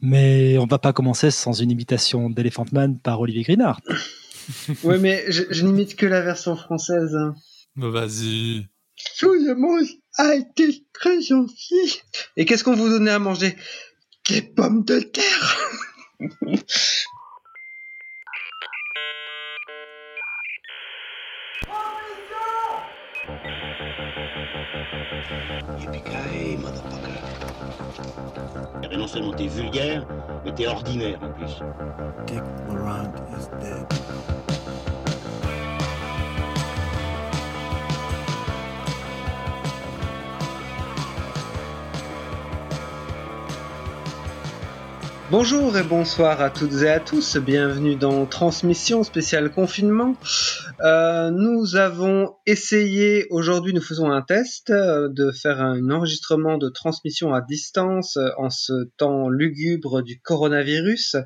Mais on va pas commencer sans une imitation d'Elephant Man par Olivier Grinard. ouais, mais je, n'imite que la version française. Bah, vas-y. Tout le monde a été très gentil. Et qu'est-ce qu'on vous donnait à manger? Des pommes de terre non seulement t'es vulgaire, mais t'es ordinaire en plus. Dick is dead. Bonjour et bonsoir à toutes et à tous, bienvenue dans Transmission spéciale confinement. Euh, nous avons essayé, aujourd'hui nous faisons un test euh, de faire un enregistrement de transmission à distance euh, en ce temps lugubre du coronavirus.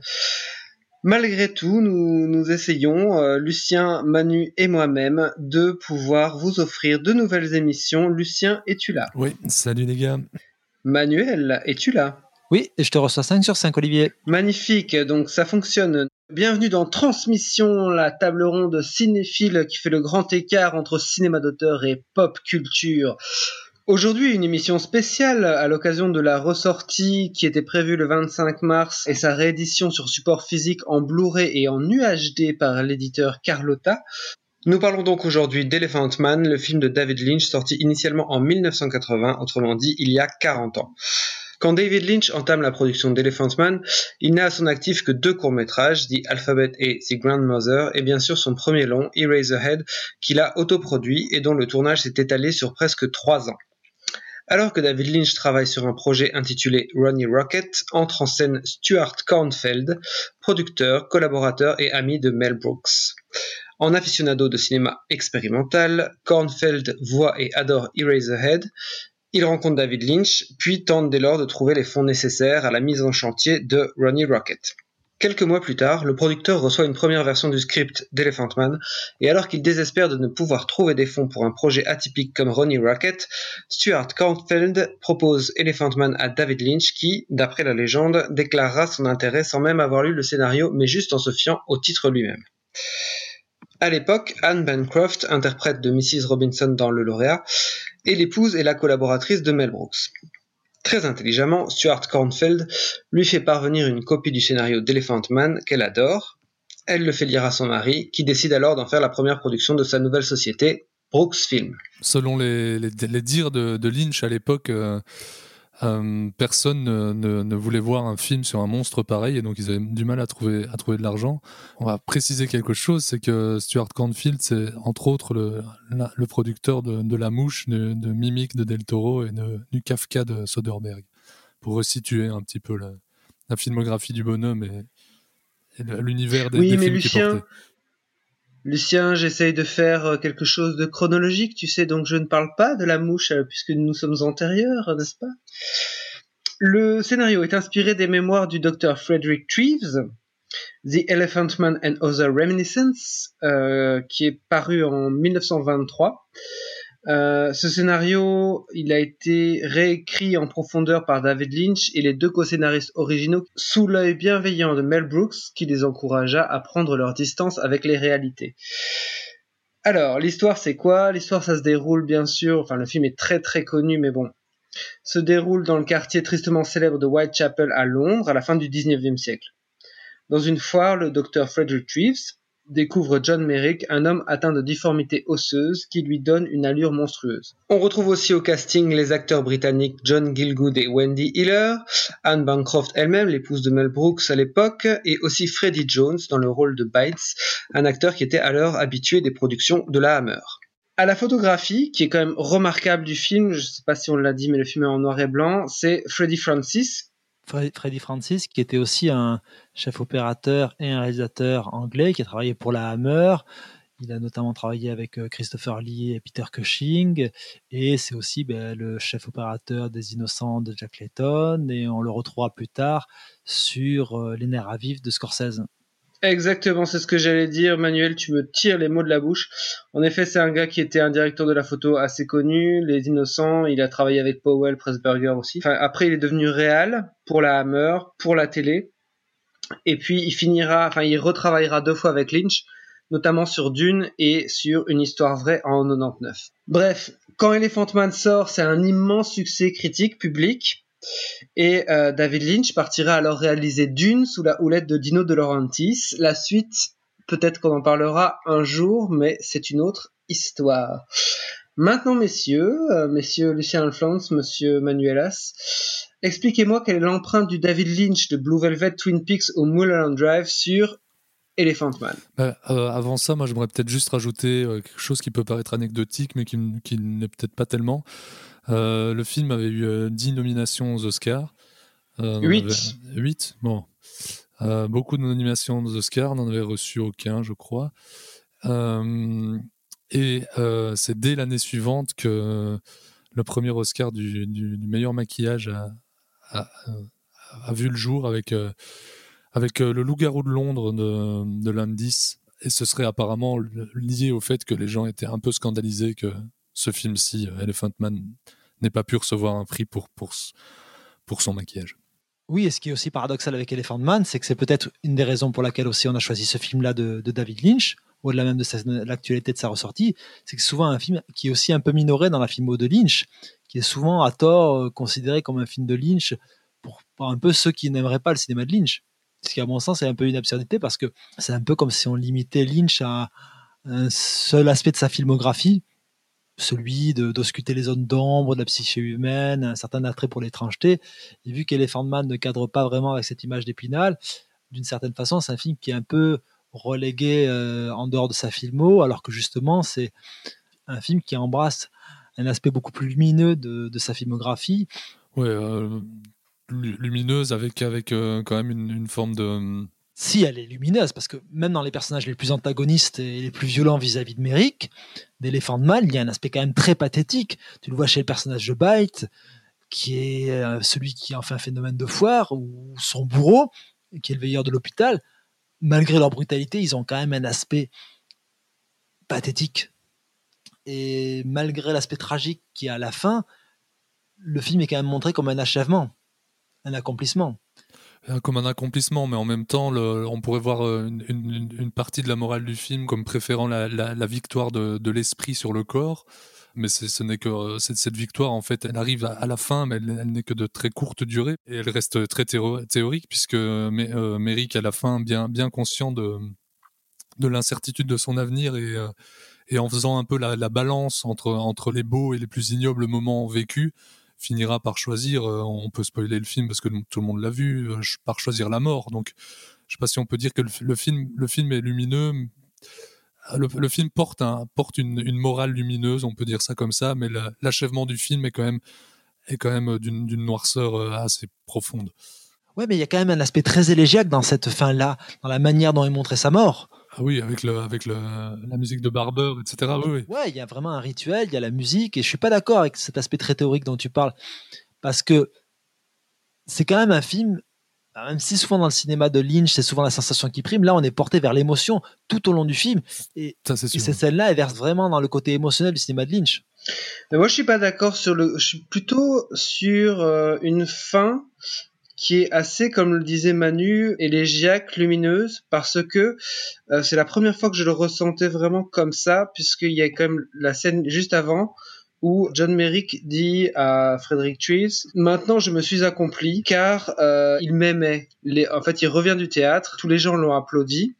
Malgré tout, nous, nous essayons, Lucien, Manu et moi-même, de pouvoir vous offrir de nouvelles émissions. Lucien, es-tu là? Oui, salut les gars. Manuel, es-tu là? Oui, et je te reçois 5 sur 5, Olivier. Magnifique, donc ça fonctionne. Bienvenue dans Transmission, la table ronde cinéphile qui fait le grand écart entre cinéma d'auteur et pop culture. Aujourd'hui, une émission spéciale à l'occasion de la ressortie qui était prévue le 25 mars et sa réédition sur support physique en Blu-ray et en UHD par l'éditeur Carlotta. Nous parlons donc aujourd'hui d'Elephant Man, le film de David Lynch sorti initialement en 1980, autrement dit il y a 40 ans. Quand David Lynch entame la production d'Elephant Man, il n'a à son actif que deux courts-métrages, The Alphabet et The Grandmother, et bien sûr son premier long, Eraserhead, qu'il a autoproduit et dont le tournage s'est étalé sur presque trois ans. Alors que David Lynch travaille sur un projet intitulé Ronnie Rocket, entre en scène Stuart Kornfeld, producteur, collaborateur et ami de Mel Brooks. En aficionado de cinéma expérimental, Kornfeld voit et adore Eraserhead, il rencontre David Lynch, puis tente dès lors de trouver les fonds nécessaires à la mise en chantier de Ronnie Rocket. Quelques mois plus tard, le producteur reçoit une première version du script d'Elephant Man, et alors qu'il désespère de ne pouvoir trouver des fonds pour un projet atypique comme Ronnie Rocket, Stuart Kornfeld propose Elephant Man à David Lynch qui, d'après la légende, déclarera son intérêt sans même avoir lu le scénario, mais juste en se fiant au titre lui-même. À l'époque, Anne Bancroft, interprète de Mrs. Robinson dans Le Lauréat, et l'épouse et la collaboratrice de Mel Brooks. Très intelligemment, Stuart Kornfeld lui fait parvenir une copie du scénario d'Elephant Man qu'elle adore. Elle le fait lire à son mari, qui décide alors d'en faire la première production de sa nouvelle société, Brooks Film. Selon les, dires de, Lynch à l'époque, euh, euh, personne ne, voulait voir un film sur un monstre pareil et donc ils avaient du mal à trouver, à trouver de l'argent. On va préciser quelque chose, c'est que Stuart Cornfield, c'est entre autres le, le producteur de, La Mouche, de, Mimic de Del Toro et du Kafka de Soderbergh, pour resituer un petit peu la, filmographie du bonhomme et, l'univers des, oui, mais films Lucien, Lucien, j'essaye de faire euh, quelque chose de chronologique, tu sais, donc je ne parle pas de la mouche euh, puisque nous sommes antérieurs, n'est-ce pas? Le scénario est inspiré des mémoires du docteur Frederick Treves, The Elephant Man and Other Reminiscences, euh, qui est paru en 1923. Euh, ce scénario, il a été réécrit en profondeur par David Lynch et les deux co-scénaristes originaux sous l'œil bienveillant de Mel Brooks qui les encouragea à prendre leur distance avec les réalités. Alors, l'histoire c'est quoi? L'histoire ça se déroule bien sûr, enfin le film est très très connu mais bon, se déroule dans le quartier tristement célèbre de Whitechapel à Londres à la fin du 19e siècle. Dans une foire, le docteur Frederick Treves, découvre John Merrick, un homme atteint de difformité osseuse qui lui donne une allure monstrueuse. On retrouve aussi au casting les acteurs britanniques John Gilgood et Wendy Hiller, Anne Bancroft elle-même, l'épouse de Mel Brooks à l'époque, et aussi Freddie Jones dans le rôle de Bites, un acteur qui était alors habitué des productions de la Hammer. À la photographie, qui est quand même remarquable du film, je ne sais pas si on l'a dit, mais le film est en noir et blanc, c'est Freddie Francis, Freddy Francis, qui était aussi un chef opérateur et un réalisateur anglais qui a travaillé pour la Hammer. Il a notamment travaillé avec euh, Christopher Lee et Peter Cushing. Et c'est aussi ben, le chef opérateur des Innocents de Jack Layton. Et on le retrouvera plus tard sur euh, Les nerfs à vif de Scorsese. Exactement, c'est ce que j'allais dire. Manuel, tu me tires les mots de la bouche. En effet, c'est un gars qui était un directeur de la photo assez connu, Les Innocents. Il a travaillé avec Powell, Pressburger aussi. Enfin, après, il est devenu réal pour la Hammer, pour la télé. Et puis, il finira, enfin, il retravaillera deux fois avec Lynch, notamment sur Dune et sur Une histoire vraie en 99. Bref, quand Elephant Man sort, c'est un immense succès critique, public. Et euh, David Lynch partira alors réaliser Dune sous la houlette de Dino De Laurentiis. La suite, peut-être qu'on en parlera un jour, mais c'est une autre histoire. Maintenant, messieurs, euh, messieurs Lucien Alphonse, monsieur Manuelas, expliquez-moi quelle est l'empreinte du David Lynch de Blue Velvet Twin Peaks au Mulholland Drive sur Elephant Man? Bah, euh, avant ça, moi, j'aimerais peut-être juste rajouter quelque chose qui peut paraître anecdotique, mais qui, qui n'est peut-être pas tellement. Euh, le film avait eu 10 euh, nominations aux Oscars. 8 euh, 8 Bon. beaucoup de nominations aux Oscars, n'en avait reçu aucun, je crois. et c'est dès l'année suivante que le premier Oscar du, meilleur maquillage a, vu le jour avec, avec le loup-garou de Londres de, de l'indice. Et ce serait apparemment lié au fait que les gens étaient un peu scandalisés que ce film-ci, euh, Elephant Man, n'ait pas pu recevoir un prix pour, pour, pour son maquillage. Oui, et ce qui est aussi paradoxal avec Elephant Man, c'est que c'est peut-être une des raisons pour laquelle aussi on a choisi ce film-là de, David Lynch, au-delà même de l'actualité de sa ressortie, c'est que souvent un film qui est aussi un peu minoré dans la filmo de Lynch, qui est souvent à tort euh, considéré comme un film de Lynch pour, pour un peu ceux qui n'aimeraient pas le cinéma de Lynch. Ce qui, à mon sens, est un peu une absurdité parce que c'est un peu comme si on limitait Lynch à un seul aspect de sa filmographie celui d'ausculter les zones d'ombre de la psyché humaine, un certain attrait pour l'étrangeté. Et vu qu'Elephant Man ne cadre pas vraiment avec cette image d'Épinal, d'une certaine façon, c'est un film qui est un peu relégué euh, en dehors de sa filmo, alors que justement, c'est un film qui embrasse un aspect beaucoup plus lumineux de, sa filmographie. Ouais, euh, lumineuse avec, avec euh, quand même une forme de si elle est lumineuse, parce que même dans les personnages les plus antagonistes et les plus violents vis-à-vis de Merrick, d'éléphant de mal, il y a un aspect quand même très pathétique. Tu le vois chez le personnage de Byte, qui est euh, celui qui en fait un phénomène de foire, ou son bourreau, qui est le veilleur de l'hôpital. Malgré leur brutalité, ils ont quand même un aspect pathétique. Et malgré l'aspect tragique qui est à la fin, le film est quand même montré comme un achèvement, un accomplissement. Euh, comme un accomplissement, mais en même temps, on pourrait voir euh, une, partie de la morale du film comme préférant la, victoire de, l'esprit sur le corps. Mais ce n'est que euh, cette, victoire, en fait, elle arrive à, la fin, mais elle, n'est que de très courte durée et elle reste très théorique puisque euh, Merrick, à la fin, bien, bien conscient de, de l'incertitude de son avenir et, et en faisant un peu la, la balance entre, entre les beaux et les plus ignobles moments vécus, finira par choisir, euh, on peut spoiler le film parce que tout le monde l'a vu, euh, par choisir la mort. Donc, je sais pas si on peut dire que le, film, le film est lumineux. Le, film porte, un, porte une, morale lumineuse, on peut dire ça comme ça, mais l'achèvement du film est quand même, est quand même d'une noirceur euh, assez profonde. Ouais, mais il y a quand même un aspect très élégiaque dans cette fin-là, dans la manière dont est montré sa mort. Ah oui, avec, le, avec le, la musique de Barber, etc. Oui, Ouais, il y a vraiment un rituel, il y a la musique, et je suis pas d'accord avec cet aspect très théorique dont tu parles, parce que c'est quand même un film, même si souvent dans le cinéma de Lynch, c'est souvent la sensation qui prime, là on est porté vers l'émotion tout au long du film, et, et cette scène-là, elle verse vraiment dans le côté émotionnel du cinéma de Lynch. Mais moi je suis pas d'accord sur le, je suis plutôt sur euh, une fin qui est assez, comme le disait Manu, élégiaque, lumineuse, parce que euh, c'est la première fois que je le ressentais vraiment comme ça, puisqu'il y a quand même la scène juste avant où John Merrick dit à Frederick Trees maintenant je me suis accompli car euh, il m'aimait. En fait il revient du théâtre tous les gens l'ont applaudi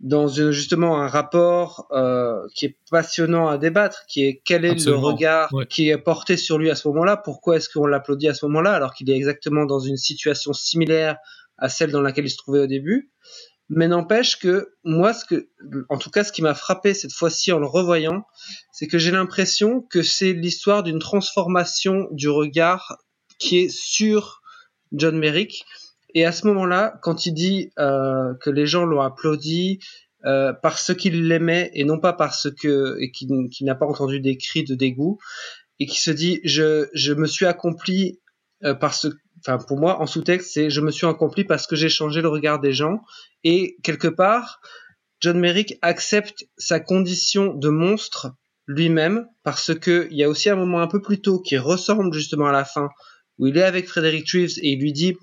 dans justement un rapport euh, qui est passionnant à débattre, qui est quel est le regard qui est porté sur lui à ce moment-là, pourquoi est-ce qu'on l'applaudit à ce moment-là alors qu'il est exactement dans une situation similaire à celle dans laquelle il se trouvait au début? Mais n'empêche que moi, ce que, en tout cas, ce qui m'a frappé cette fois-ci en le revoyant, c'est que j'ai l'impression que c'est l'histoire d'une transformation du regard qui est sur John Merrick et à ce moment-là, quand il dit euh, que les gens l'ont applaudi euh, parce qu'il l'aimait et non pas parce que qu'il n'a pas entendu des cris de dégoût et qui se dit je je me suis accompli euh, parce enfin pour moi, en sous-texte, c'est je me suis accompli parce que j'ai changé le regard des gens. Et quelque part, John Merrick accepte sa condition de monstre lui-même parce que il y a aussi un moment un peu plus tôt qui ressemble justement à la fin où il est avec Frederick Treves et il lui dit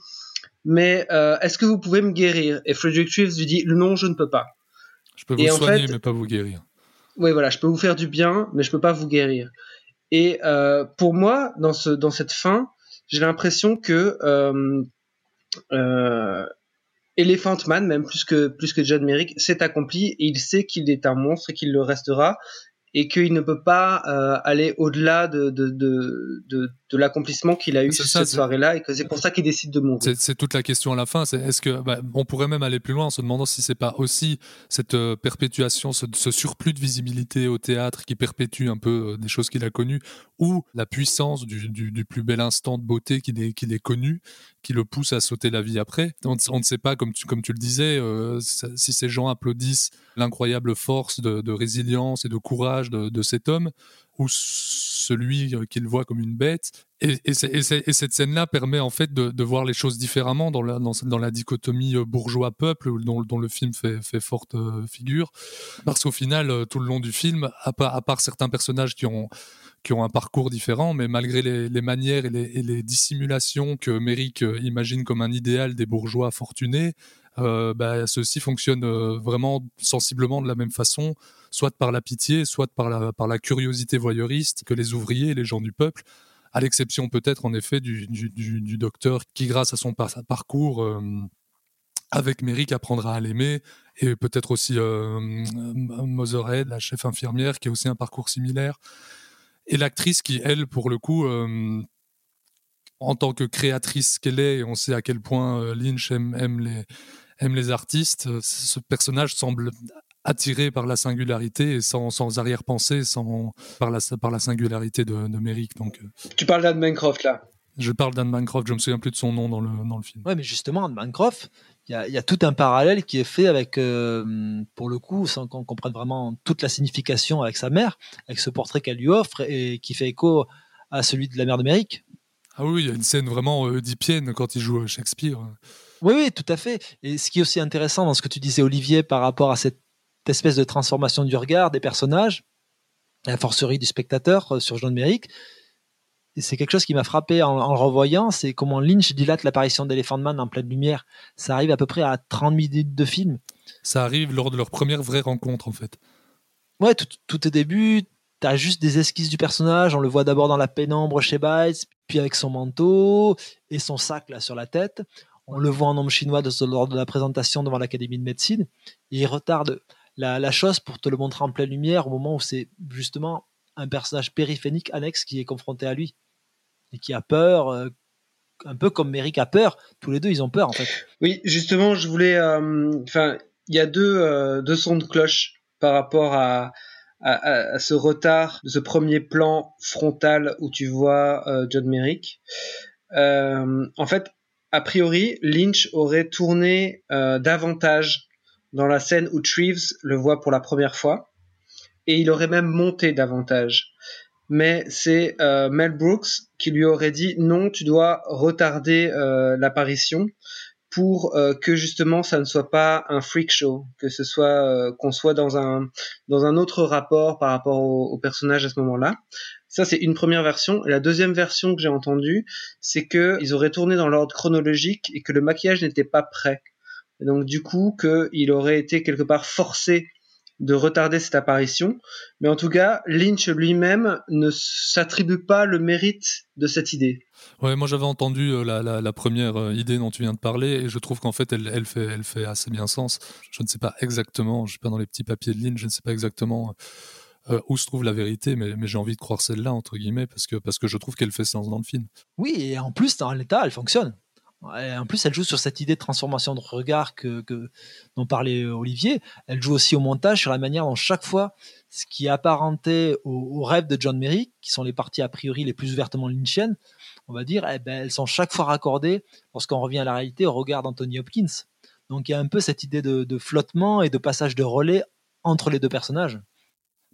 mais euh, est-ce que vous pouvez me guérir? Et Frederick Treves lui dit non, je ne peux pas. Je peux vous soigner, mais pas vous guérir. Oui, voilà, je peux vous faire du bien, mais je peux pas vous guérir. Et euh, pour moi, dans ce dans cette fin, j'ai l'impression que euh, Elephant Man, même plus que plus que John Merrick, s'est accompli et il sait qu'il est un monstre et qu'il le restera et qu'il ne peut pas aller au-delà de, de, de, de, de l'accomplissement qu'il a eu cette soirée-là et que c'est pour ça qu'il décide de mourir. C'est toute la question à la fin. C'est est-ce que bah, on pourrait même aller plus loin en se demandant si c'est pas aussi cette euh, perpétuation, ce, ce, surplus de visibilité au théâtre qui perpétue un peu euh, des choses qu'il a connues, ou la puissance du, du, du plus bel instant de beauté qu'il est, qu'il est connu, qui le pousse à sauter la vie après. On, on ne sait pas, comme tu, comme tu le disais, euh, si ces gens applaudissent l'incroyable force de, de, résilience et de courage de, de cet homme ou celui euh, qu'il voit comme une bête. Et, et, et cette scène-là permet en fait de, voir les choses différemment dans la, dichotomie euh, bourgeois-peuple dont, le film fait, forte euh, figure. Parce qu'au final, tout le long du film, à part, certains personnages qui ont un parcours différent, mais malgré les, manières et les, dissimulations que Merrick imagine comme un idéal des bourgeois fortunés, bah, ceux-ci fonctionnent vraiment sensiblement de la même façon soit par la pitié, soit par la, par la curiosité voyeuriste que les ouvriers, les gens du peuple, à l'exception peut-être en effet du, du, docteur qui, grâce à son parcours euh, avec Merrick, apprendra à l'aimer, et peut-être aussi euh, Moserhead, la chef infirmière, qui a aussi un parcours similaire, et l'actrice qui, elle, pour le coup, euh, en tant que créatrice qu'elle est, et on sait à quel point euh, Lynch aime, aime les aime les artistes, ce personnage semble attiré par la singularité et sans, sans arrière-pensée, sans par la par la singularité de, de Merrick. Donc, euh. tu parles d'Anne Bancroft là. Je parle d'Anne Bancroft, je me souviens plus de son nom dans le, dans le film. Ouais, mais justement, Anne Bancroft, il y, y a, tout un parallèle qui est fait avec, euh, pour le coup, sans qu'on comprenne vraiment toute la signification avec sa mère, avec ce portrait qu'elle lui offre et qui fait écho à celui de la mère de Merrick. Ah oui, il y a une scène vraiment euh, oedipienne quand il joue Shakespeare. Oui, oui, tout à fait. Et ce qui est aussi intéressant dans ce que tu disais, Olivier, par rapport à cette espèce de transformation du regard des personnages, la forcerie du spectateur euh, sur John Merrick. c'est quelque chose qui m'a frappé en, le revoyant, c'est comment Lynch dilate l'apparition d'Elephant Man en pleine lumière. Ça arrive à peu près à 30 minutes de film. Ça arrive lors de leur première vraie rencontre, en fait. Ouais, tout, tout au début, t'as juste des esquisses du personnage. On le voit d'abord dans la pénombre chez Bites, puis avec son manteau et son sac là sur la tête. On le voit en homme chinois lors de la présentation devant l'Académie de médecine. Et il retarde la, chose pour te le montrer en pleine lumière au moment où c'est justement un personnage périphérique annexe qui est confronté à lui et qui a peur, euh, un peu comme Merrick a peur. Tous les deux, ils ont peur en fait. Oui, justement, je voulais. Euh, enfin, il y a deux, euh, deux sons de cloche par rapport à, ce retard ce premier plan frontal où tu vois John Merrick. en fait, a priori, Lynch aurait tourné davantage dans la scène où Treves le voit pour la première fois, et il aurait même monté davantage. Mais c'est euh, Mel Brooks qui lui aurait dit non, tu dois retarder euh, l'apparition pour euh, que justement ça ne soit pas un freak show, que ce soit qu'on soit dans un dans un autre rapport par rapport au, au personnage à ce moment-là. Ça c'est une première version. Et la deuxième version que j'ai entendue, c'est que ils auraient tourné dans l'ordre chronologique et que le maquillage n'était pas prêt donc du coup qu'il aurait été quelque part forcé de retarder cette apparition. Mais en tout cas, Lynch lui-même ne s'attribue pas le mérite de cette idée. Ouais, moi j'avais entendu euh, la, première euh, idée dont tu viens de parler et je trouve qu'en fait elle, fait, elle fait assez bien sens. Je ne sais pas exactement, je suis pas dans les petits papiers de Lynch, je ne sais pas exactement euh, où se trouve la vérité, mais, mais j'ai envie de croire celle-là entre guillemets parce que parce que je trouve qu'elle fait sens dans le film. Oui, et en plus dans l'état, elle fonctionne en plus, elle joue sur cette idée de transformation de regard que, dont parlait Olivier. Elle joue aussi au montage sur la manière dont chaque fois, ce qui est apparenté au, rêve de John Merrick, qui sont les parties a priori les plus ouvertement lynchiennes, on va dire, eh ben, elles sont chaque fois raccordées, lorsqu'on revient à la réalité, au regard d'Anthony Hopkins. Donc il y a un peu cette idée de, flottement et de passage de relais entre les deux personnages.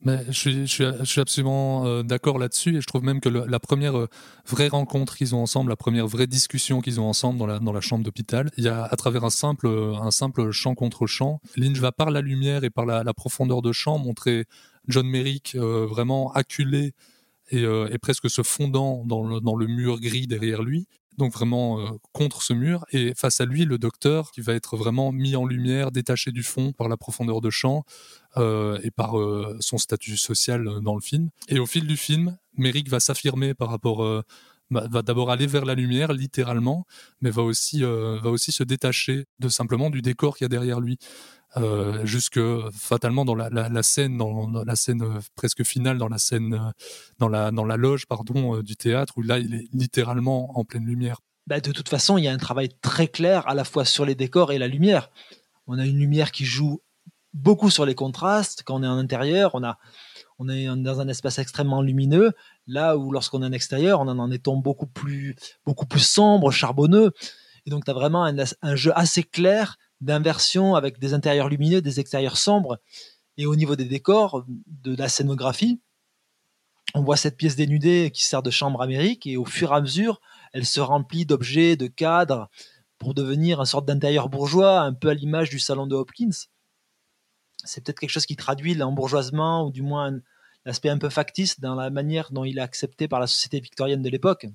Mais je suis, absolument euh, d'accord là-dessus et je trouve même que la première euh, vraie rencontre qu'ils ont ensemble, la première vraie discussion qu'ils ont ensemble dans la, chambre d'hôpital, il y a à travers un simple, un simple champ contre champ, Lynch va par la lumière et par la, profondeur de champ montrer John Merrick euh, vraiment acculé et, presque se fondant dans le mur gris derrière lui donc vraiment euh, contre ce mur, et face à lui, le docteur qui va être vraiment mis en lumière, détaché du fond par la profondeur de champ euh, et par euh, son statut social dans le film. Et au fil du film, Merrick va s'affirmer par rapport va d'abord aller vers la lumière littéralement, mais va aussi va aussi se détacher de simplement du décor qu'il y a derrière lui. Euh, jusque fatalement dans la, scène, dans, la scène euh, presque finale, dans la scène, euh, dans la, loge pardon du théâtre où là il est littéralement en pleine lumière. Bah, de toute façon, il y a un travail très clair à la fois sur les décors et la lumière. On a une lumière qui joue beaucoup sur les contrastes. Quand on est en intérieur, on, est dans un espace extrêmement lumineux, là où lorsqu'on est en extérieur, on en étant beaucoup plus, beaucoup plus sombre, charbonneux. Et donc, tu as vraiment un, jeu assez clair d'inversion avec des intérieurs lumineux, des extérieurs sombres. Et au niveau des décors, de la scénographie, on voit cette pièce dénudée qui sert de chambre amérique et au fur et à mesure, elle se remplit d'objets, de cadres pour devenir une sorte d'intérieur bourgeois, un peu à l'image du salon de Hopkins. C'est peut-être quelque chose qui traduit l'embourgeoisement ou du moins l'aspect un peu factice dans la manière dont il est accepté par la société victorienne de l'époque.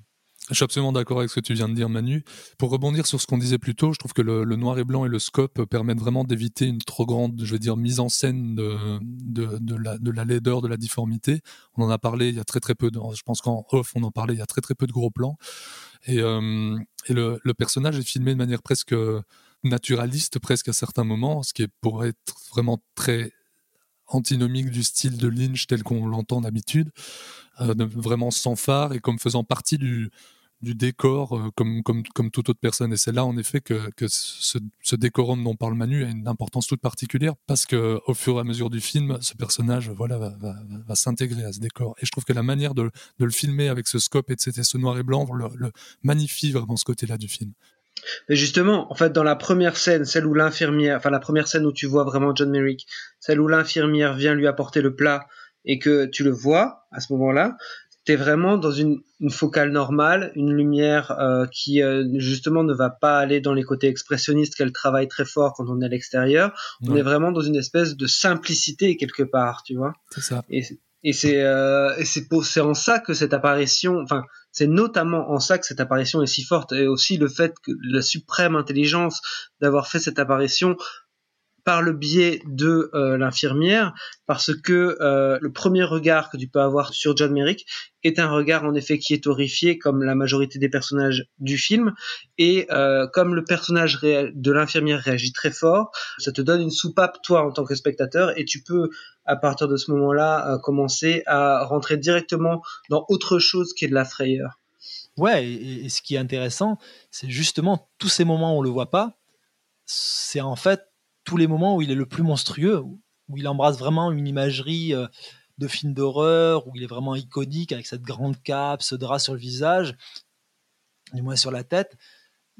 Je suis absolument d'accord avec ce que tu viens de dire, Manu. Pour rebondir sur ce qu'on disait plus tôt, je trouve que le, noir et blanc et le scope permettent vraiment d'éviter une trop grande, je veux dire, mise en scène de, de, la, de la laideur, de la difformité. On en a parlé il y a très très peu, je pense qu'en off, on en parlait, il y a très très peu de gros plans. Et, euh, le, personnage est filmé de manière presque naturaliste, presque à certains moments, ce qui est, pourrait être vraiment très antinomique du style de Lynch tel qu'on l'entend d'habitude, euh, vraiment sans phare et comme faisant partie du, du décor euh, comme, comme, comme toute autre personne. Et c'est là, en effet, que, que ce, ce, décorum dont parle Manu a une importance toute particulière parce que au fur et à mesure du film, ce personnage voilà, va, s'intégrer à ce décor. Et je trouve que la manière de, de le filmer avec ce scope et ce noir et blanc le, le magnifie vraiment ce côté-là du film. Mais justement, en fait, dans la première scène, celle où l'infirmière, enfin la première scène où tu vois vraiment John Merrick, celle où l'infirmière vient lui apporter le plat et que tu le vois à ce moment-là, t'es vraiment dans une, une, focale normale, une lumière euh, qui euh, justement ne va pas aller dans les côtés expressionnistes qu'elle travaille très fort quand on est à l'extérieur. On est vraiment dans une espèce de simplicité quelque part, tu vois. C'est ça. Et, et c'est euh, c'est en ça que cette apparition, enfin c'est notamment en ça que cette apparition est si forte et aussi le fait que la suprême intelligence d'avoir fait cette apparition par le biais de euh, l'infirmière, parce que euh, le premier regard que tu peux avoir sur John Merrick est un regard en effet qui est horrifié, comme la majorité des personnages du film, et euh, comme le personnage de l'infirmière réagit très fort, ça te donne une soupape toi en tant que spectateur, et tu peux à partir de ce moment-là commencer à rentrer directement dans autre chose qui est de la frayeur. Ouais, et, et ce qui est intéressant, c'est justement tous ces moments où on le voit pas, c'est en fait tous les moments où il est le plus monstrueux, où il embrasse vraiment une imagerie euh, de film d'horreur, où il est vraiment iconique avec cette grande cape, ce drap sur le visage, du moins sur la tête.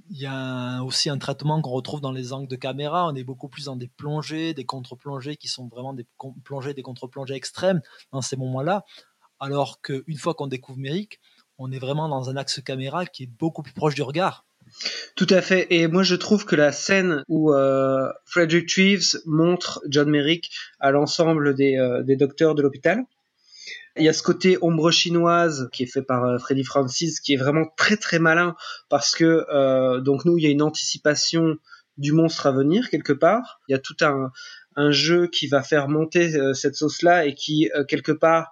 Il y a aussi un traitement qu'on retrouve dans les angles de caméra. On est beaucoup plus dans des plongées, des contre-plongées qui sont vraiment des plongées, des contre-plongées extrêmes dans ces moments-là. Alors qu'une fois qu'on découvre Merrick, on est vraiment dans un axe caméra qui est beaucoup plus proche du regard. Tout à fait. Et moi, je trouve que la scène où euh, Frederick Treves montre John Merrick à l'ensemble des, euh, des, docteurs de l'hôpital, il y a ce côté ombre chinoise qui est fait par euh, Freddy Francis, qui est vraiment très très malin parce que euh, donc nous, il y a une anticipation du monstre à venir quelque part. Il y a tout un, un jeu qui va faire monter cette sauce-là et qui quelque part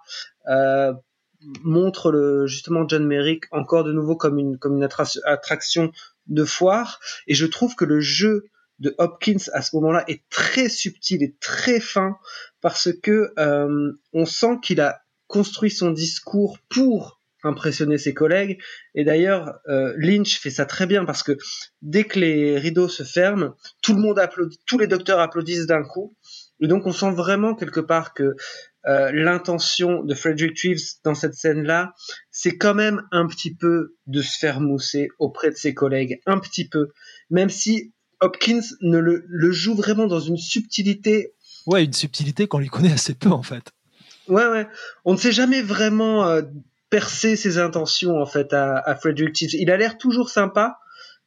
montre le, justement John Merrick encore de nouveau comme une, comme une attraction de foire. Et je trouve que le jeu de Hopkins à ce moment-là est très subtil et très fin parce que euh, on sent qu'il a construit son discours pour impressionner ses collègues. Et d'ailleurs, euh, Lynch fait ça très bien parce que dès que les rideaux se ferment, tout le monde applaudit, tous les docteurs applaudissent d'un coup. Et donc on sent vraiment quelque part que euh, l'intention de Frederick Reeves dans cette scène-là, c'est quand même un petit peu de se faire mousser auprès de ses collègues, un petit peu, même si Hopkins ne le, le joue vraiment dans une subtilité. Ouais, une subtilité qu'on lui connaît assez peu en fait. Ouais, ouais. On ne sait jamais vraiment euh, percer ses intentions en fait à, à Frederick Cheese. Il a l'air toujours sympa,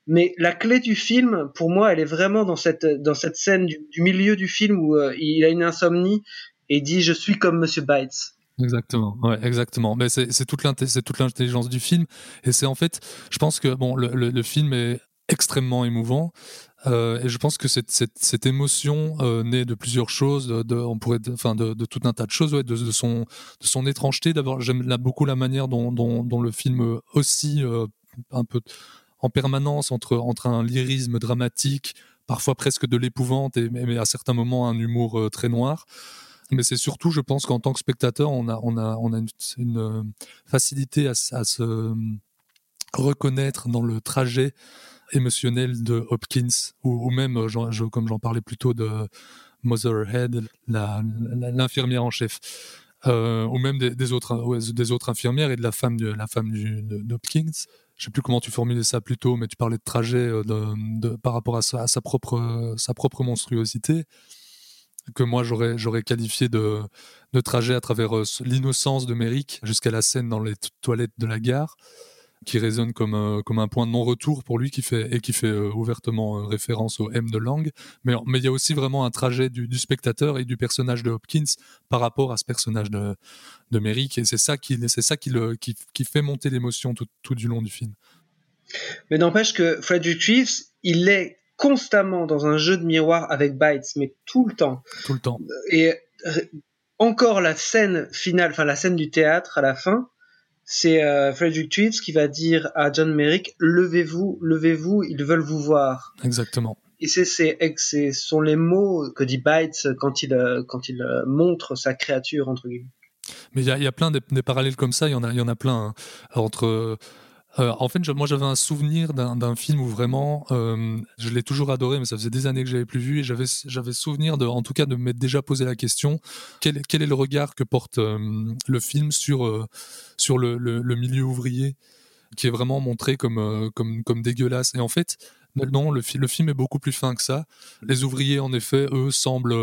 mais la clé du film, pour moi, elle est vraiment dans cette dans cette scène du, du milieu du film où euh, il a une insomnie et dit je suis comme Monsieur Bites. Exactement, ouais, exactement. Mais c'est toute l'intelligence du film et c'est en fait, je pense que bon, le, le, film est extrêmement émouvant. Euh, et je pense que cette, cette, cette émotion euh, naît de plusieurs choses, de, on pourrait, enfin, de, de tout un tas de choses, de, son, son étrangeté. D'abord, j'aime beaucoup la manière dont, dont, le film aussi euh, un peu en permanence entre entre un lyrisme dramatique, parfois presque de l'épouvante, et mais mais à certains moments un humour euh, très noir. Mais c'est surtout, je pense qu'en tant que spectateur, on a on a on a une, euh, facilité à, se reconnaître dans le trajet émotionnel de Hopkins ou, même, euh, comme j'en parlais plus tôt, de Motherhead, l'infirmière en chef, euh, ou même des, autres, infirmières et de la femme, de, la femme d'Hopkins. Je sais plus comment tu formulais ça plus tôt, mais tu parlais de trajet par rapport à sa propre monstruosité que moi j'aurais j'aurais qualifié de, de trajet à travers euh, l'innocence de Merrick jusqu'à la scène dans les to- toilettes de la gare qui résonne comme euh, comme un point de non-retour pour lui qui fait et qui fait euh, ouvertement référence au M de Lang. Mais il y a aussi vraiment un trajet du, du spectateur et du personnage de Hopkins par rapport à ce personnage de de Merrick et c'est ça qui c'est ça qui le qui, qui fait monter l'émotion tout, tout du long du film. Mais n'empêche que Frederick Reeves, il est constamment dans un jeu de miroir avec Bites, mais tout le temps. tout le temps Et euh, encore la scène finale, enfin la scène du théâtre à la fin, c'est euh, Frederick Reeves qui va dire à John Merrick levez-vous, levez-vous, ils veulent vous voir. exactement Et c'est c'est sont les mots que dit Bites quand il euh, quand il euh, montre sa créature entre guillemets. Mais il y a, il y a plein des, des parallèles comme ça, il y en a, y en a plein. hein. entre, euh, en fait, moi j'avais un souvenir d'un film où vraiment, euh, je l'ai toujours adoré, mais ça faisait des années que j'avais plus vu, et j'avais souvenir de, en tout cas, de m'être déjà posé la question quel, est- le regard que porte euh, le film sur sur le, milieu ouvrier, qui est vraiment montré comme comme dégueulasse? Et en fait, non, le, fi- le film est beaucoup plus fin que ça. Les ouvriers, en effet, eux, semblent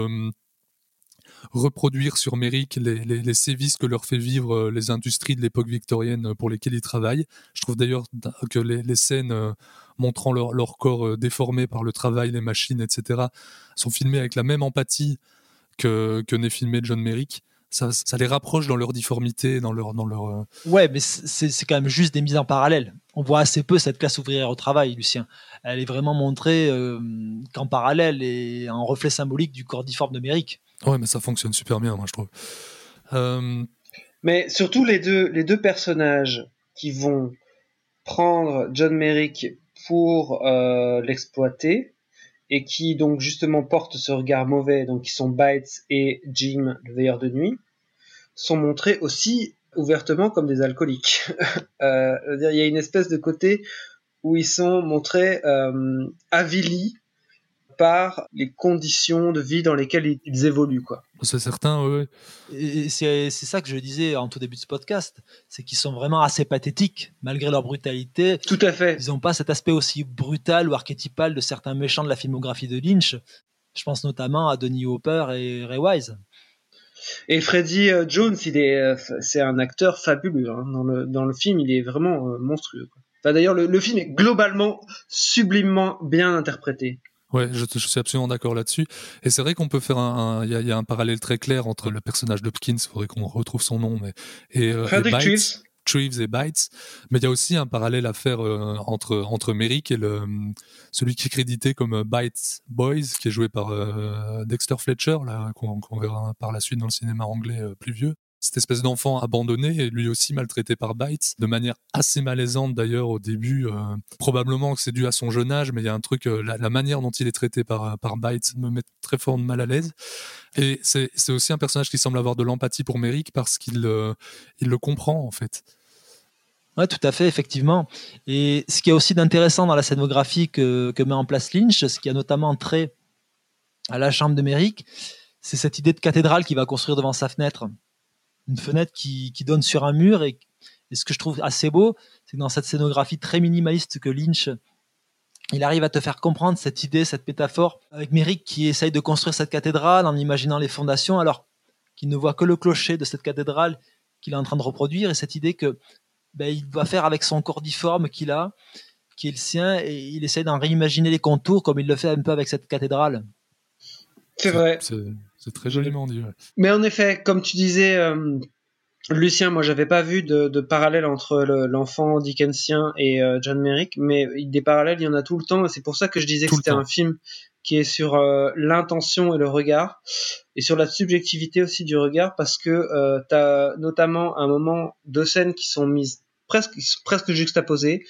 reproduire sur Merrick les, les, sévices que leur fait vivre euh, les industries de l'époque victorienne euh, pour lesquelles ils travaillent. Je trouve d'ailleurs que les, les scènes euh, montrant leur, leur corps déformé par le travail, les machines, etc., sont filmées avec la même empathie que, que n'est filmé John Merrick. Ça, ça les rapproche dans leur difformité, dans leur, dans leur. Ouais, mais c'est quand même juste des mises en parallèle. On voit assez peu cette classe ouvrière au travail, Lucien. Elle est vraiment montrée euh, qu'en parallèle et en reflet symbolique du corps difforme de Merrick. Ouais, mais ça fonctionne super bien, moi je trouve. Euh, Mais surtout les deux, les deux personnages qui vont prendre John Merrick pour euh, l'exploiter et qui donc justement portent ce regard mauvais, donc qui sont Bites et Jim, le veilleur de nuit, sont montrés aussi ouvertement comme des alcooliques. euh, il y a une espèce de côté où ils sont montrés euh, avilis par les conditions de vie dans lesquelles ils, ils évoluent, quoi. c'est certain. Et c'est c'est ça que je disais en tout début de ce podcast, c'est qu'ils sont vraiment assez pathétiques, malgré leur brutalité. Tout à fait. Ils n'ont pas cet aspect aussi brutal ou archétypal de certains méchants de la filmographie de Lynch. Je pense notamment à Denis Hopper et Ray Wise. Et Freddie euh, Jones, il est, euh, c'est un acteur fabuleux hein. dans le dans le film. Il est vraiment euh, monstrueux. Quoi. Enfin, d'ailleurs, le, le film est globalement sublimement bien interprété. Ouais, je, suis absolument d'accord là-dessus. Et c'est vrai qu'on peut faire un, il y, a, il y a un parallèle très clair entre le personnage d'Hopkins, il faudrait qu'on retrouve son nom, mais et, euh, Frederick. Treves et Bites. Mais il y a aussi un parallèle à faire euh, entre entre Merrick et le celui qui est crédité comme euh, Bites Boys, qui est joué par euh, Dexter Fletcher, là qu'on verra par la suite dans le cinéma anglais euh, plus vieux. Cette espèce d'enfant abandonné et lui aussi maltraité par Bites, de manière assez malaisante d'ailleurs au début. euh, probablement que c'est dû à son jeune âge, mais il y a un truc, euh, la, manière dont il est traité par, par Bites me met très fort mal à l'aise. Et c'est aussi un personnage qui semble avoir de l'empathie pour Merrick parce qu'il euh, il le comprend en fait. Ouais, tout à fait, effectivement. Et ce qui est aussi d'intéressant dans la scénographie que, que met en place Lynch, ce qui a notamment trait à la chambre de Merrick, c'est cette idée de cathédrale qu'il va construire devant sa fenêtre. Une fenêtre qui, qui donne sur un mur. Et, et ce que je trouve assez beau, c'est que dans cette scénographie très minimaliste que Lynch, il arrive à te faire comprendre cette idée, cette métaphore, avec Merrick qui essaye de construire cette cathédrale en imaginant les fondations, alors qu'il ne voit que le clocher de cette cathédrale qu'il est en train de reproduire, et cette idée que ben, il doit faire avec son corps difforme qu'il a, qui est le sien, et il essaie d'en réimaginer les contours comme il le fait un peu avec cette cathédrale. C'est vrai. C'est très joliment dit. Mais en effet, comme tu disais, euh, Lucien, moi j'avais pas vu de, parallèle entre l'enfant dickensien et euh, John Merrick, mais des parallèles il y en a tout le temps, et c'est pour ça que je disais que c'était un film qui est sur euh, l'intention et le regard, et sur la subjectivité aussi du regard, parce que tu as notamment un moment, deux scènes qui sont mises presque, presque juxtaposées,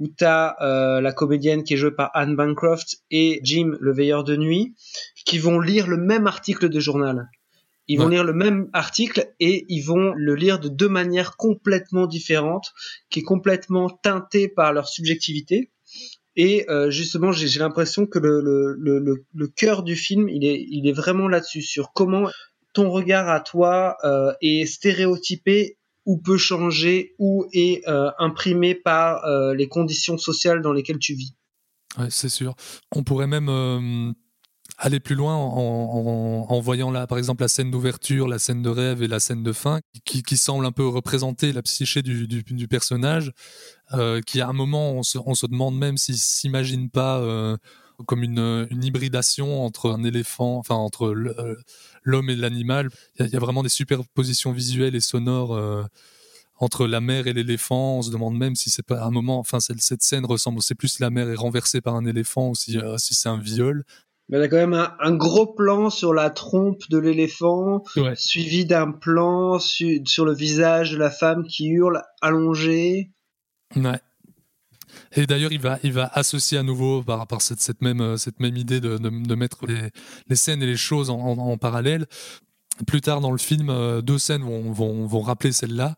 où tu as euh, la comédienne qui est jouée par Anne Bancroft et Jim, le veilleur de nuit, qui vont lire le même article de journal. Ils vont lire le même article et ils vont le lire de deux manières complètement différentes, qui est complètement teintée par leur subjectivité. Et euh, justement, j'ai l'impression que le, le, le, le, cœur du film, il est, il est vraiment là-dessus, sur comment ton regard à toi euh, est stéréotypé ou peut changer ou est euh, imprimé par euh, les conditions sociales dans lesquelles tu vis. Ouais, c'est sûr. On pourrait même euh, aller plus loin en, en, voyant là, par exemple, la scène d'ouverture, la scène de rêve et la scène de fin, qui, qui semble un peu représenter la psyché du, du, du personnage, qui à un moment, on se, on se demande même s'il s'imagine pas comme une, une, hybridation entre un éléphant, enfin entre euh, l'homme et l'animal. Il y, a vraiment des superpositions visuelles et sonores euh, entre la mère et l'éléphant. On se demande même si c'est pas un moment, enfin cette scène ressemble, c'est plus la mère est renversée par un éléphant ou si, euh, si c'est un viol. Mais il y a quand même un, gros plan sur la trompe de l'éléphant, suivi d'un plan sur le visage de la femme qui hurle allongée. Ouais. Et d'ailleurs, il va, il va associer à nouveau par cette, cette, même, euh, cette même idée de, de, mettre les, les, scènes et les choses en, en, parallèle. Plus tard dans le film, euh, deux scènes vont, vont, vont rappeler celle-là.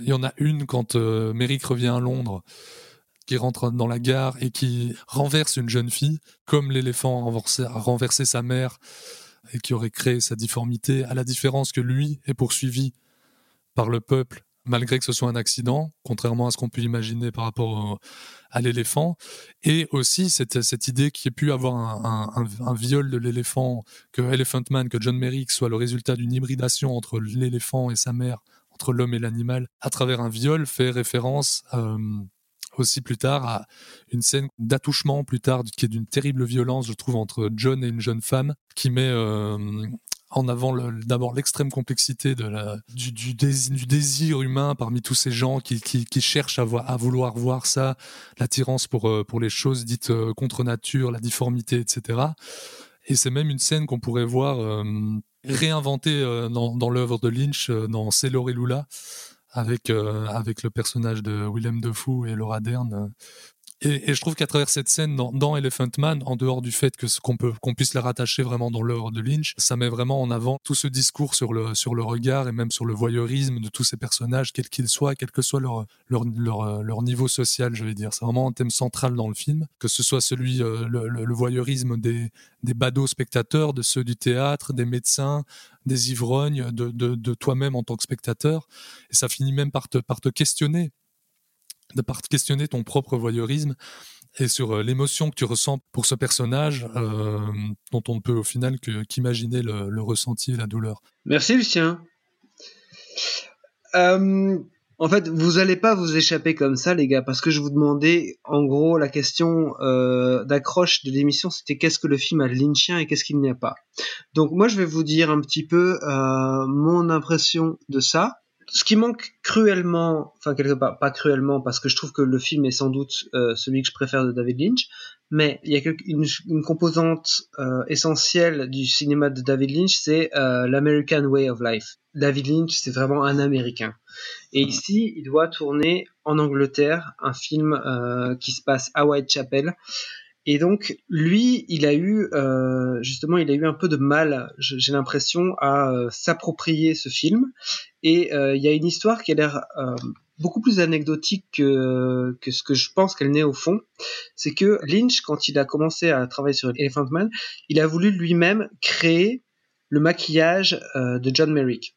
Il y en a une quand euh, Merrick revient à Londres, qui rentre dans la gare et qui renverse une jeune fille, comme l'éléphant a renversé sa mère et qui aurait créé sa difformité, à la différence que lui est poursuivi par le peuple malgré que ce soit un accident, contrairement à ce qu'on peut imaginer par rapport à l'éléphant. Et aussi cette, cette idée qu'il ait pu avoir un, un, viol de l'éléphant, que Elephant Man, que John Merrick soit le résultat d'une hybridation entre l'éléphant et sa mère, entre l'homme et l'animal, à travers un viol, fait référence euh, aussi plus tard à une scène d'attouchement plus tard qui est d'une terrible violence, je trouve, entre John et une jeune femme, qui met euh, en avant d'abord l'extrême complexité du, désir, humain parmi tous ces gens qui, cherchent à, vouloir voir ça, l'attirance pour, euh, les choses dites euh, contre nature, la difformité, etc. Et c'est même une scène qu'on pourrait voir euh, réinventée dans, l'œuvre de Lynch, dans C'est et Lula, avec, avec le personnage de Willem Dafoe et Laura Dern, et, je trouve qu'à travers cette scène dans, Elephant Man, en dehors du fait que qu'on peut puisse la rattacher vraiment dans l'œuvre de Lynch, ça met vraiment en avant tout ce discours sur le regard et même sur le voyeurisme de tous ces personnages, quels qu'ils soient, quel que soit leur leur, niveau social, je vais dire. C'est vraiment un thème central dans le film, que ce soit celui euh, le, voyeurisme des badauds spectateurs, de ceux du théâtre, des médecins, des ivrognes, de, toi-même en tant que spectateur. Et ça finit même par te questionner de part questionner ton propre voyeurisme et sur euh, l'émotion que tu ressens pour ce personnage euh, dont on ne peut au final qu'imaginer le, ressenti et la douleur. Merci Lucien. Euh, en fait, vous n'allez pas vous échapper comme ça, les gars, parce que je vous demandais, en gros, la question d'accroche de l'émission, c'était qu'est-ce que le film a de lynchien et qu'est-ce qu'il n'y a pas? Donc moi, je vais vous dire un petit peu mon impression de ça ce qui manque cruellement, enfin quelque part pas cruellement parce que je trouve que le film est sans doute euh, celui que je préfère de David Lynch, mais il y a une, composante euh, essentielle du cinéma de David Lynch, c'est euh, l'American Way of Life. David Lynch, c'est vraiment un Américain. Et ici, il doit tourner en Angleterre un film qui se passe à Whitechapel et donc lui, il a eu euh, justement, il a eu un peu de mal, j'ai l'impression, à euh, s'approprier ce film. Et euh, il y a une histoire qui a l'air beaucoup plus anecdotique que, que ce que je pense qu'elle n'est au fond. C'est que Lynch, quand il a commencé à travailler sur Elephant Man, il a voulu lui-même créer le maquillage de John Merrick.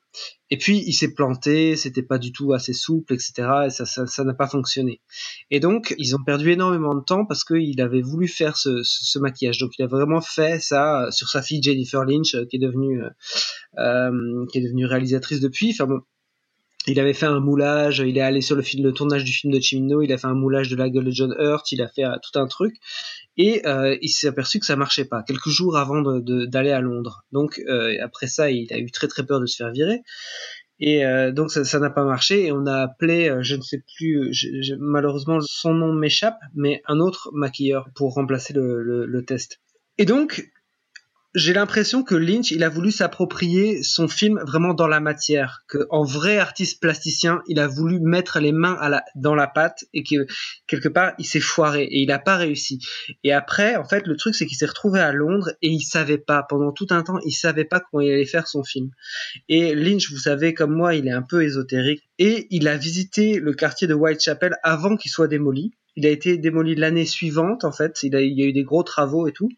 Et puis il s'est planté, c'était pas du tout assez souple, etc. Et ça, ça, ça n'a pas fonctionné. Et donc ils ont perdu énormément de temps parce qu'il avait voulu faire ce, ce, maquillage. Donc il a vraiment fait ça sur sa fille Jennifer Lynch, qui est devenue, euh, qui est devenue réalisatrice depuis. Enfin bon, il avait fait un moulage, il est allé sur le film, le tournage du film de Chimino, il a fait un moulage de la gueule de John Hurt, il a fait euh, tout un truc, et euh, il s'est aperçu que ça marchait pas, quelques jours avant d'aller à Londres. Donc euh, après ça, il a eu très très peur de se faire virer, et donc ça n'a pas marché, et on a appelé, je ne sais plus, malheureusement son nom m'échappe, mais un autre maquilleur pour remplacer le, le test. Et donc, j'ai l'impression que Lynch, il a voulu s'approprier son film vraiment dans la matière, que en vrai artiste plasticien, il a voulu mettre les mains dans la pâte et que quelque part il s'est foiré et il n'a pas réussi. Et après, en fait, le truc c'est qu'il s'est retrouvé à Londres et il savait pas pendant tout un temps, il savait pas comment il allait faire son film. Et Lynch, vous savez comme moi, il est un peu ésotérique et il a visité le quartier de Whitechapel avant qu'il soit démoli. Il a été démoli l'année suivante, en fait. Il, il y a eu des gros travaux et tout.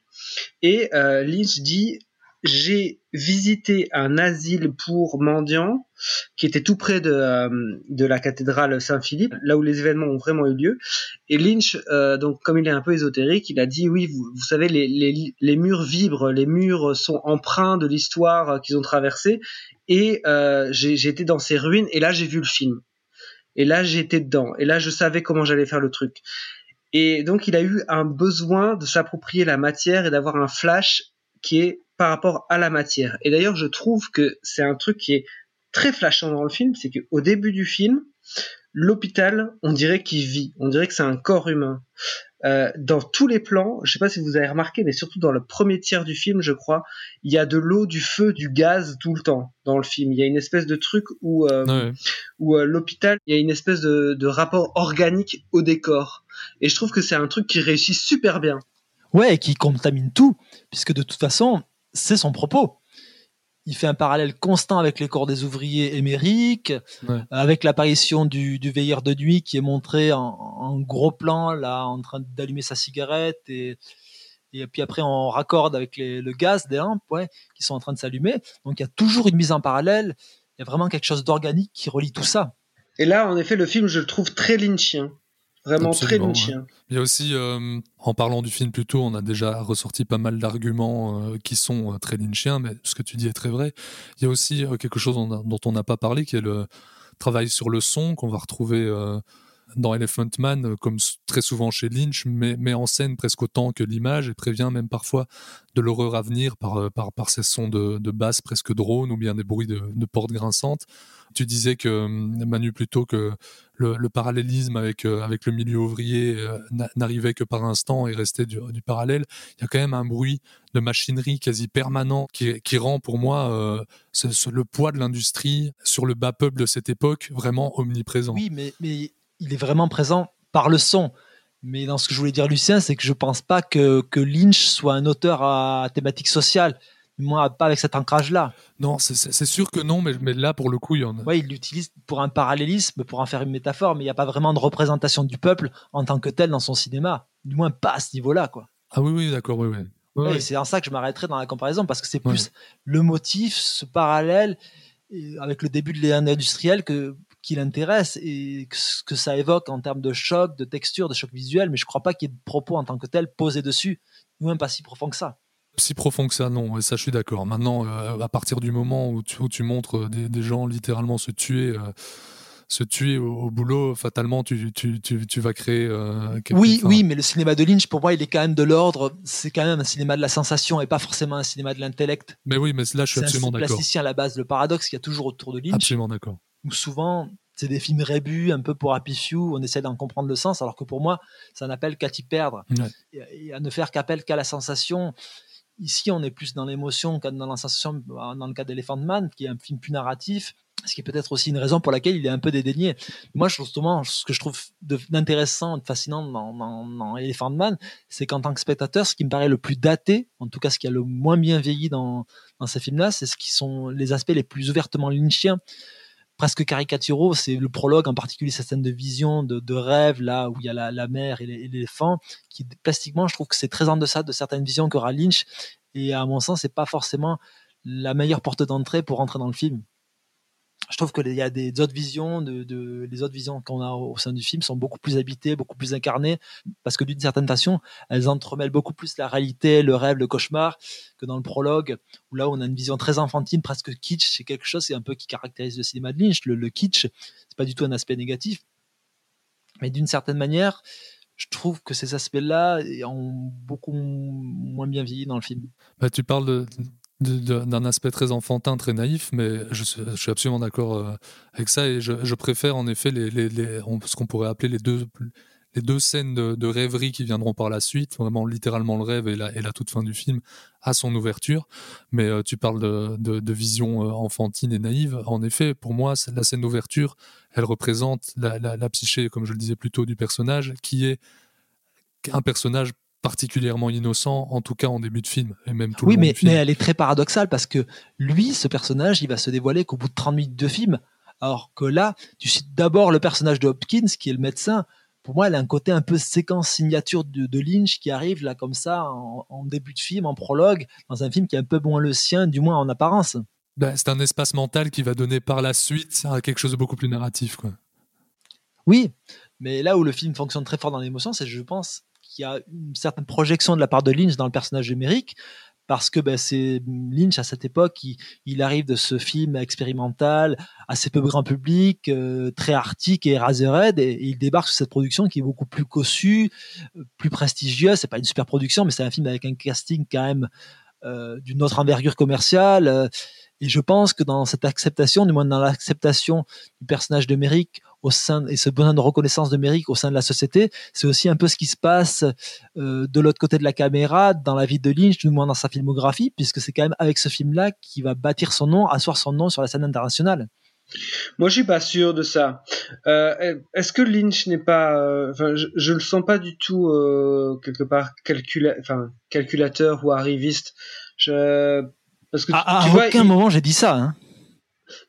Et euh, Lynch dit j'ai visité un asile pour mendiants qui était tout près de, euh, de la cathédrale Saint-Philippe, là où les événements ont vraiment eu lieu. Et Lynch, euh, donc comme il est un peu ésotérique, il a dit oui, vous, vous savez, les, les, les, murs vibrent, les murs sont empreints de l'histoire qu'ils ont traversée. Et euh, j'ai été dans ces ruines et là j'ai vu le film. Et là j'étais dedans. Et là je savais comment j'allais faire le truc. Et donc, il a eu un besoin de s'approprier la matière et d'avoir un flash qui est par rapport à la matière. Et d'ailleurs, je trouve que c'est un truc qui est très flashant dans le film, c'est qu'au début du film, l'hôpital, on dirait qu'il vit, on dirait que c'est un corps humain. Euh, dans tous les plans, je sais pas si vous avez remarqué, mais surtout dans le premier tiers du film, je crois, il y a de l'eau, du feu, du gaz tout le temps dans le film. Il y a une espèce de truc où, euh, où euh, l'hôpital, il y a une espèce de, de rapport organique au décor. Et je trouve que c'est un truc qui réussit super bien. Ouais, et qui contamine tout, puisque de toute façon, c'est son propos il fait un parallèle constant avec les corps des ouvriers émériques, avec l'apparition du, veilleur de nuit qui est montré en, gros plan, là, en train d'allumer sa cigarette, et, et puis après on raccorde avec le gaz des lampes, ouais, qui sont en train de s'allumer. Donc il y a toujours une mise en parallèle, il y a vraiment quelque chose d'organique qui relie tout ça. Et là, en effet, le film, je le trouve très lynchien. Vraiment très lynchien. Il y a aussi, euh, en parlant du film plus tôt, on a déjà ressorti pas mal d'arguments euh, qui sont euh, très lynchiens, mais ce que tu dis est très vrai. Il y a aussi quelque chose dont on n'a pas parlé, qui est le travail sur le son qu'on va retrouver dans Elephant Man, comme très souvent chez Lynch, met en scène presque autant que l'image et prévient même parfois de l'horreur à venir par, par, par ces sons de, de basse presque drone ou bien des bruits de, portes grinçantes. Tu disais que Manu plutôt que le, parallélisme avec euh, avec le milieu ouvrier euh, n'arrivait que par instant et restait du, parallèle. Il y a quand même un bruit de machinerie quasi permanent qui, qui rend pour moi euh, le poids de l'industrie sur le bas peuple de cette époque vraiment omniprésent. Oui, mais il est vraiment présent par le son. Mais dans ce que je voulais dire, Lucien, c'est que je pense pas que, que Lynch soit un auteur à thématique sociale moi pas avec cet ancrage-là. Non, c'est sûr que non, mais, mais, là, pour le coup, il y en a. Oui, il l'utilise pour un parallélisme, pour en faire une métaphore, mais il n'y a pas vraiment de représentation du peuple en tant que tel dans son cinéma. Du moins, pas à ce niveau-là, quoi. Ah oui, oui, d'accord, oui, oui. C'est en ça que je m'arrêterai dans la comparaison, parce que c'est plus le motif, ce parallèle, avec le début de l'ère industrielle, que, qui l'intéresse et ce que ça évoque en termes de choc, de texture, de choc visuel, mais je ne crois pas qu'il y ait de propos en tant que tel posés dessus, ou même pas si profond que ça si profond que ça, non, ça je suis d'accord. Maintenant, euh, à partir du moment où tu, tu montres des, gens littéralement se tuer, euh, se tuer au, boulot, fatalement, tu, tu, tu, vas créer. Euh, oui, oui, mais le cinéma de Lynch, pour moi, il est quand même de l'ordre. C'est quand même un cinéma de la sensation et pas forcément un cinéma de l'intellect. Mais oui, mais là, je suis absolument d'accord. C'est un plasticien à la base, le paradoxe qu'il y a toujours autour de Lynch. Absolument d'accord. Où souvent, c'est des films rébus, un peu pour Happy Few, on essaie d'en comprendre le sens, alors que pour moi, ça n'appelle qu'à t'y perdre. Et, à ne faire qu'appel qu'à la sensation. Ici, on est plus dans l'émotion qu'à dans la sensation dans le cas d'Elephant Man, qui est un film plus narratif, ce qui est peut-être aussi une raison pour laquelle il est un peu dédaigné. Moi, justement, ce que je trouve d'intéressant, de fascinant dans, Elephant Man, c'est qu'en tant que spectateur, ce qui me paraît le plus daté, en tout cas ce qui a le moins bien vieilli dans, ces films-là, c'est ce qui sont les aspects les plus ouvertement lynchiens presque caricaturaux. C'est le prologue, en particulier cette scène de vision, de, rêve, là où il y a la, mer et l'éléphant, qui plastiquement, je trouve que c'est très en deçà de certaines visions qu'aura Lynch. Et à mon sens, c'est pas forcément la meilleure porte d'entrée pour rentrer dans le film. Je trouve que il y a des autres visions, les autres visions qu'on a au sein du film sont beaucoup plus habitées, beaucoup plus incarnées, parce que d'une certaine façon, elles entremêlent beaucoup plus la réalité, le rêve, le cauchemar, que dans le prologue, où là, on a une vision très enfantine, presque kitsch. C'est quelque chose, c'est un peu qui caractérise le cinéma de Lynch. Le, le kitsch, c'est pas du tout un aspect négatif, mais d'une certaine manière, je trouve que ces aspects-là ont beaucoup moins bien vieilli dans le film. Bah, tu parles de, d'un aspect très enfantin, très naïf, mais je, suis absolument d'accord euh, avec ça et je, préfère en effet les, ce qu'on pourrait appeler les deux, les deux scènes de, rêverie qui viendront par la suite, vraiment littéralement le rêve et la, et la toute fin du film à son ouverture. Mais euh, tu parles de, vision euh, enfantine et naïve. En effet, pour moi, la scène d'ouverture, elle représente la, la psyché, comme je le disais plus tôt, du personnage, qui est un personnage particulièrement innocent, en tout cas en début de film, et même tout oui, le mais, film. mais elle est très paradoxale parce que lui, ce personnage, il va se dévoiler qu'au bout de 30 minutes de film, alors que là, tu cites d'abord le personnage de Hopkins, qui est le médecin. Pour moi, elle a un côté un peu séquence signature de, Lynch qui arrive là comme ça en, début de film, en prologue, dans un film qui est un peu moins le sien, du moins en apparence. Ben, c'est un espace mental qui va donner par la suite à quelque chose de beaucoup plus narratif. Quoi. Oui, mais là où le film fonctionne très fort dans l'émotion, c'est, je pense, qu'il y a une certaine projection de la part de Lynch dans le personnage Merrick, parce que ben, c'est Lynch à cette époque, il, arrive de ce film expérimental, assez peu grand public, euh, très arctique et Razorhead, et, et, il débarque sur cette production qui est beaucoup plus cossue, euh, plus prestigieuse. C'est pas une super production, mais c'est un film avec un casting quand même euh, d'une autre envergure commerciale. et je pense que dans cette acceptation, du moins dans l'acceptation du personnage de Merrick au sein et ce besoin de reconnaissance de mérite au sein de la société, c'est aussi un peu ce qui se passe euh, de l'autre côté de la caméra dans la vie de Lynch, du moins dans sa filmographie, puisque c'est quand même avec ce film-là qu'il va bâtir son nom, asseoir son nom sur la scène internationale. Moi, je suis pas sûr de ça. Euh, Est-ce que Lynch n'est pas, euh, enfin, je, je, le sens pas du tout euh, quelque part calcula enfin, calculateur ou arriviste. Je... Parce que à, tu, aucun moment j'ai dit ça. Hein.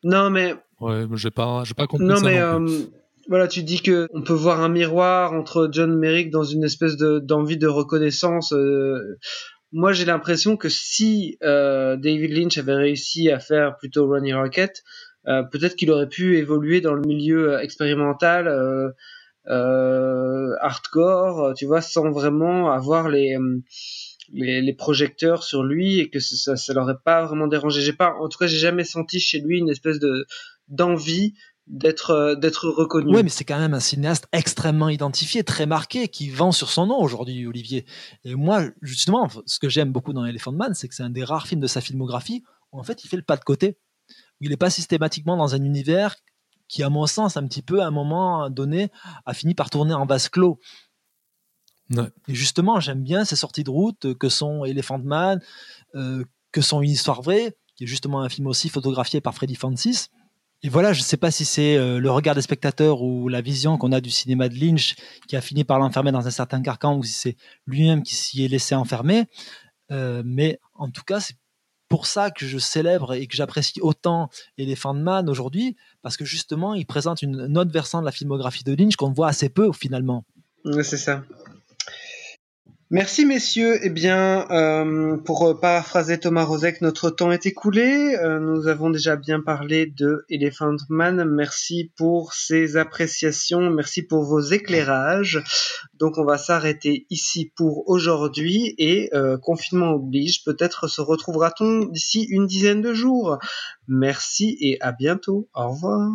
Non, mais Ouais, j'ai pas, j'ai pas compris non, ça. Mais, non, mais voilà, tu dis que on peut voir un miroir entre John Merrick dans une espèce de d'envie de reconnaissance. Euh, moi, j'ai l'impression que si euh, David Lynch avait réussi à faire plutôt Ronnie Rocket, euh, peut-être qu'il aurait pu évoluer dans le milieu expérimental, hardcore, tu vois, sans vraiment avoir les les, les, projecteurs sur lui et que ça, ça l'aurait pas vraiment dérangé. J'ai pas, en tout cas, j'ai jamais senti chez lui une espèce de d'envie d'être euh, d'être reconnu. Oui, mais c'est quand même un cinéaste extrêmement identifié, très marqué, qui vend sur son nom aujourd'hui, Olivier. Et moi, justement, ce que j'aime beaucoup dans Elephant Man, c'est que c'est un des rares films de sa filmographie où en fait il fait le pas de côté. Où il n'est pas systématiquement dans un univers qui, à mon sens, un petit peu, à un moment donné, a fini par tourner en vase clos. Et justement, j'aime bien ces sorties de route que sont Elephant Man, euh, que sont Une histoire vraie, qui est justement un film aussi photographié par Freddy Francis et voilà, je ne sais pas si c'est euh, le regard des spectateurs ou la vision qu'on a du cinéma de Lynch qui a fini par l'enfermer dans un certain carcan ou si c'est lui-même qui s'y est laissé enfermer. Euh, mais en tout cas, c'est pour ça que je célèbre et que j'apprécie autant Elephant Man aujourd'hui, parce que justement, il présente une, autre versant de la filmographie de Lynch qu'on voit assez peu finalement. Oui, c'est ça. Merci messieurs. Eh bien, euh, pour euh, paraphraser Thomas Rozek, notre temps est écoulé. Euh, nous avons déjà bien parlé de Elephant Man. Merci pour ces appréciations. Merci pour vos éclairages. Donc, on va s'arrêter ici pour aujourd'hui et confinement oblige. Peut-être se retrouvera-t-on d'ici une dizaine de jours. Merci et à bientôt. Au revoir.